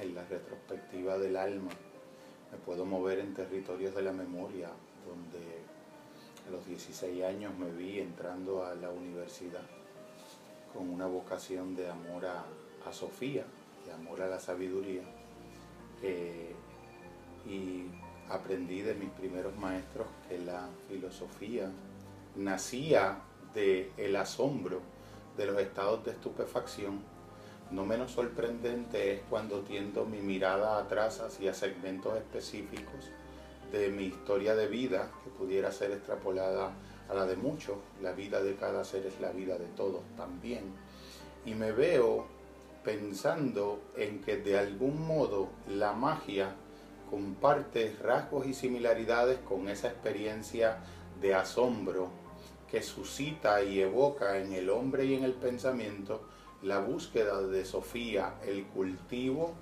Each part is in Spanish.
en la retrospectiva del alma, me puedo mover en territorios de la memoria, donde a los 16 años me vi entrando a la universidad con una vocación de amor a, Sofía, de amor a la sabiduría. Eh, y aprendí de mis primeros maestros que la filosofía nacía del el asombro de los estados de estupefacción. No menos sorprendente es cuando tiendo mi mirada atrás hacia segmentos específicos de mi historia de vida que pudiera ser extrapolada a la de muchos. La vida de cada ser es la vida de todos también. Y me veo pensando en que de algún modo la magia comparte rasgos y similaridades con esa experiencia de asombro que suscita y evoca en el hombre y en el pensamiento la búsqueda de Sofía, el cultivo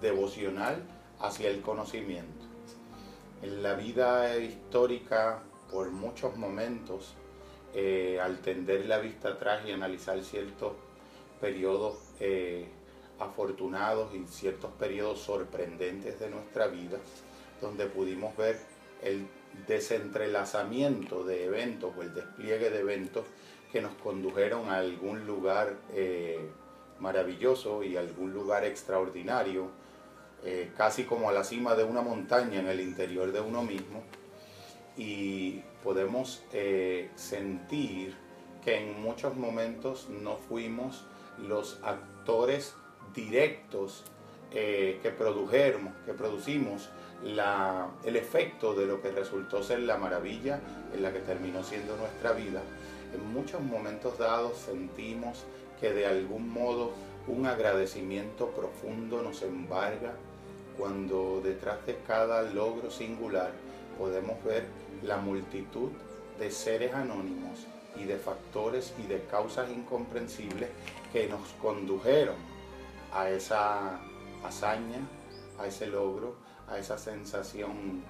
devocional hacia el conocimiento. En la vida histórica, por muchos momentos, eh, al tender la vista atrás y analizar ciertos periodos eh, afortunados y ciertos periodos sorprendentes de nuestra vida, donde pudimos ver el desentrelazamiento de eventos o el despliegue de eventos que nos condujeron a algún lugar eh, maravilloso y algún lugar extraordinario, eh, casi como a la cima de una montaña en el interior de uno mismo, y podemos eh, sentir que en muchos momentos no fuimos los actores directos que produjeron, que producimos el efecto de lo que resultó ser la maravilla en la que terminó siendo nuestra vida, en muchos momentos dados sentimos que de algún modo un agradecimiento profundo nos embarga cuando detrás de cada logro singular podemos ver la multitud de seres anónimos y de factores y de causas incomprensibles que nos condujeron a esa hazaña, a ese logro, a esa sensación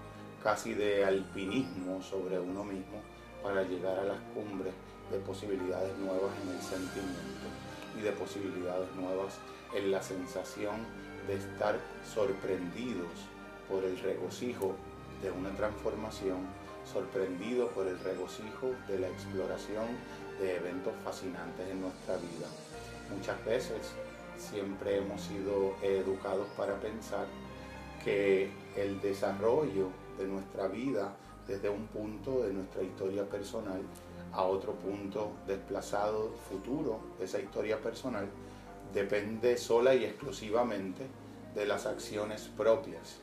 casi de alpinismo sobre uno mismo para llegar a las cumbres de posibilidades nuevas en el sentimiento y de posibilidades nuevas en la sensación de estar sorprendidos por el regocijo de una transformación, sorprendidos por el regocijo de la exploración de eventos fascinantes en nuestra vida. Muchas veces siempre hemos sido educados para pensar que el desarrollo de nuestra vida desde un punto de nuestra historia personal a otro punto desplazado futuro de esa historia personal depende sola y exclusivamente de las acciones propias.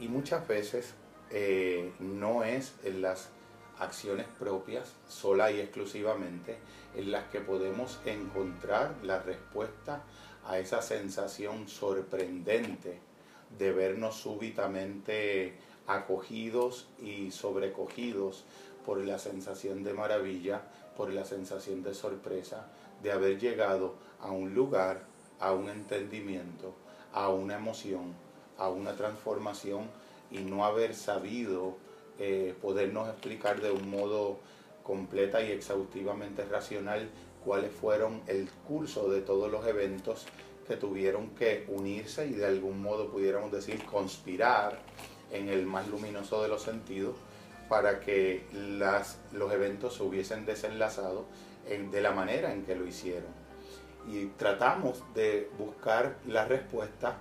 Y muchas veces eh, no es en las acciones propias sola y exclusivamente en las que podemos encontrar la respuesta a esa sensación sorprendente de vernos súbitamente acogidos y sobrecogidos por la sensación de maravilla, por la sensación de sorpresa, de haber llegado a un lugar, a un entendimiento, a una emoción, a una transformación y no haber sabido eh, podernos explicar de un modo completa y exhaustivamente racional cuáles fueron el curso de todos los eventos que tuvieron que unirse y de algún modo pudiéramos decir conspirar en el más luminoso de los sentidos para que las, los eventos se hubiesen desenlazado de la manera en que lo hicieron. Y tratamos de buscar la respuesta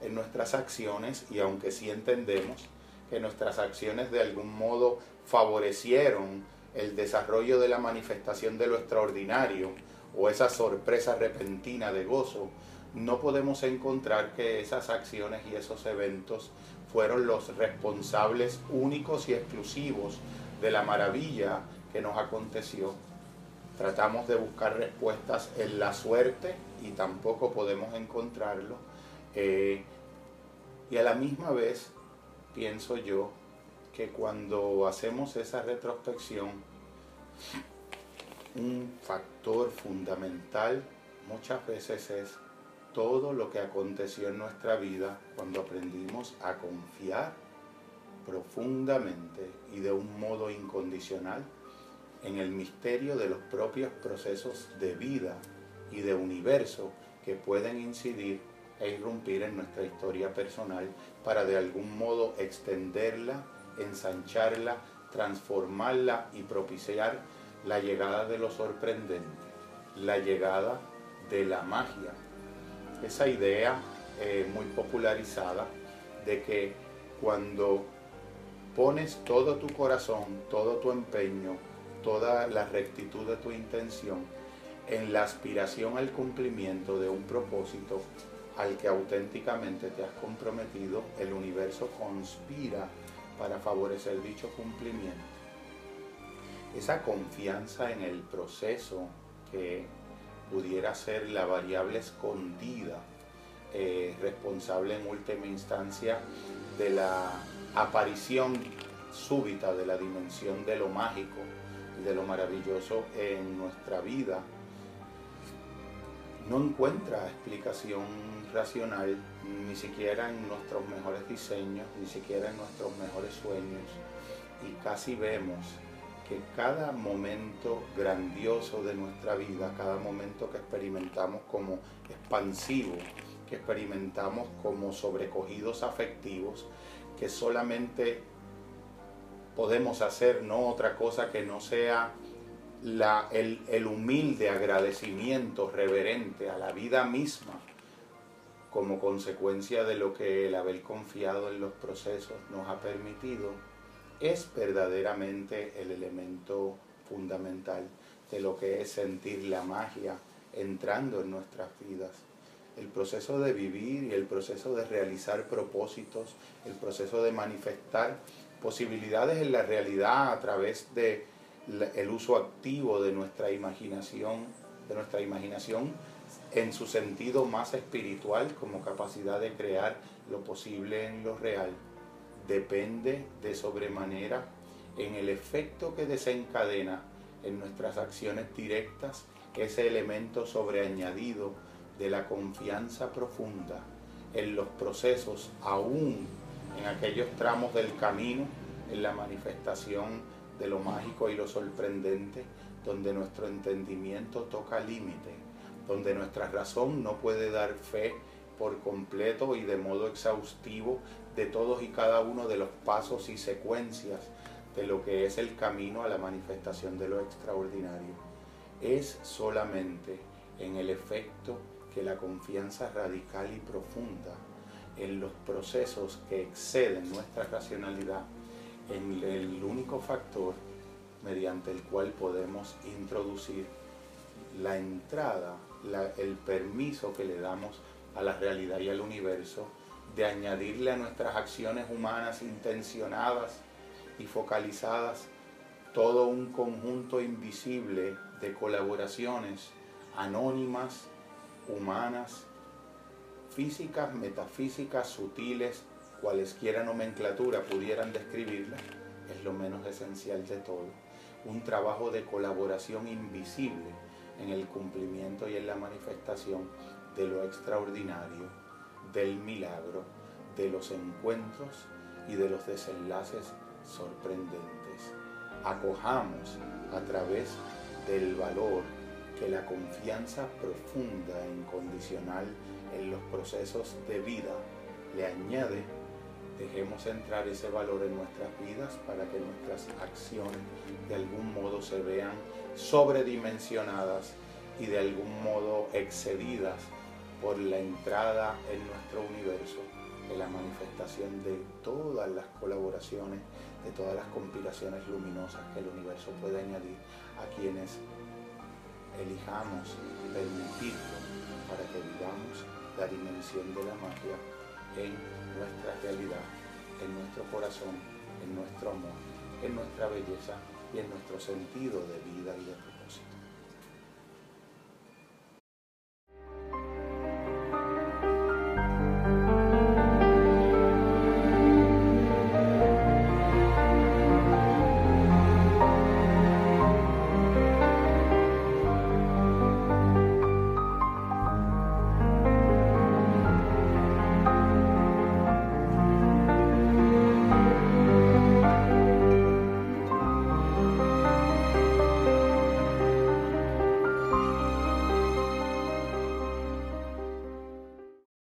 en nuestras acciones y aunque sí entendemos que nuestras acciones de algún modo favorecieron el desarrollo de la manifestación de lo extraordinario o esa sorpresa repentina de gozo, no podemos encontrar que esas acciones y esos eventos fueron los responsables únicos y exclusivos de la maravilla que nos aconteció. Tratamos de buscar respuestas en la suerte y tampoco podemos encontrarlo. Eh, y a la misma vez pienso yo que cuando hacemos esa retrospección, un factor fundamental muchas veces es todo lo que aconteció en nuestra vida cuando aprendimos a confiar profundamente y de un modo incondicional en el misterio de los propios procesos de vida y de universo que pueden incidir e irrumpir en nuestra historia personal para de algún modo extenderla, ensancharla, transformarla y propiciar la llegada de lo sorprendente, la llegada de la magia. Esa idea eh, muy popularizada de que cuando pones todo tu corazón, todo tu empeño, toda la rectitud de tu intención en la aspiración al cumplimiento de un propósito al que auténticamente te has comprometido, el universo conspira para favorecer dicho cumplimiento. Esa confianza en el proceso que pudiera ser la variable escondida, eh, responsable en última instancia de la aparición súbita de la dimensión de lo mágico y de lo maravilloso en nuestra vida, no encuentra explicación racional ni siquiera en nuestros mejores diseños, ni siquiera en nuestros mejores sueños. Y casi vemos que cada momento grandioso de nuestra vida, cada momento que experimentamos como expansivo, que experimentamos como sobrecogidos afectivos, que solamente podemos hacer no otra cosa que no sea el, el humilde agradecimiento reverente a la vida misma como consecuencia de lo que el haber confiado en los procesos nos ha permitido, es verdaderamente el elemento fundamental de lo que es sentir la magia entrando en nuestras vidas. El proceso de vivir y el proceso de realizar propósitos, el proceso de manifestar posibilidades en la realidad a través de el uso activo de nuestra imaginación, de nuestra imaginación en su sentido más espiritual como capacidad de crear lo posible en lo real, depende de sobremanera en el efecto que desencadena en nuestras acciones directas ese elemento sobreañadido de la confianza profunda en los procesos, aún en aquellos tramos del camino, en la manifestación de lo mágico y lo sorprendente, donde nuestro entendimiento toca límite donde nuestra razón no puede dar fe por completo y de modo exhaustivo de todos y cada uno de los pasos y secuencias de lo que es el camino a la manifestación de lo extraordinario. Es solamente en el efecto que la confianza radical y profunda en los procesos que exceden nuestra racionalidad, en el único factor mediante el cual podemos introducir la entrada el permiso que le damos a la realidad y al universo de añadirle a nuestras acciones humanas intencionadas y focalizadas todo un conjunto invisible de colaboraciones anónimas, humanas, físicas, metafísicas, sutiles, cualesquiera nomenclatura pudieran describirlas, es lo menos esencial de todo. Un trabajo de colaboración invisible en el cumplimiento y en la manifestación de lo extraordinario, del milagro, de los encuentros y de los desenlaces sorprendentes. Acojamos a través del valor que la confianza profunda e incondicional en los procesos de vida le añade, dejemos entrar ese valor en nuestras vidas para que nuestras acciones de algún modo se vean sobredimensionadas y de algún modo excedidas por la entrada en nuestro universo, de la manifestación de todas las colaboraciones, de todas las compilaciones luminosas que el universo puede añadir a quienes elijamos permitirlo para que vivamos la dimensión de la magia en nuestra realidad, en nuestro corazón, en nuestro amor, en nuestra belleza y en nuestro sentido de vida y de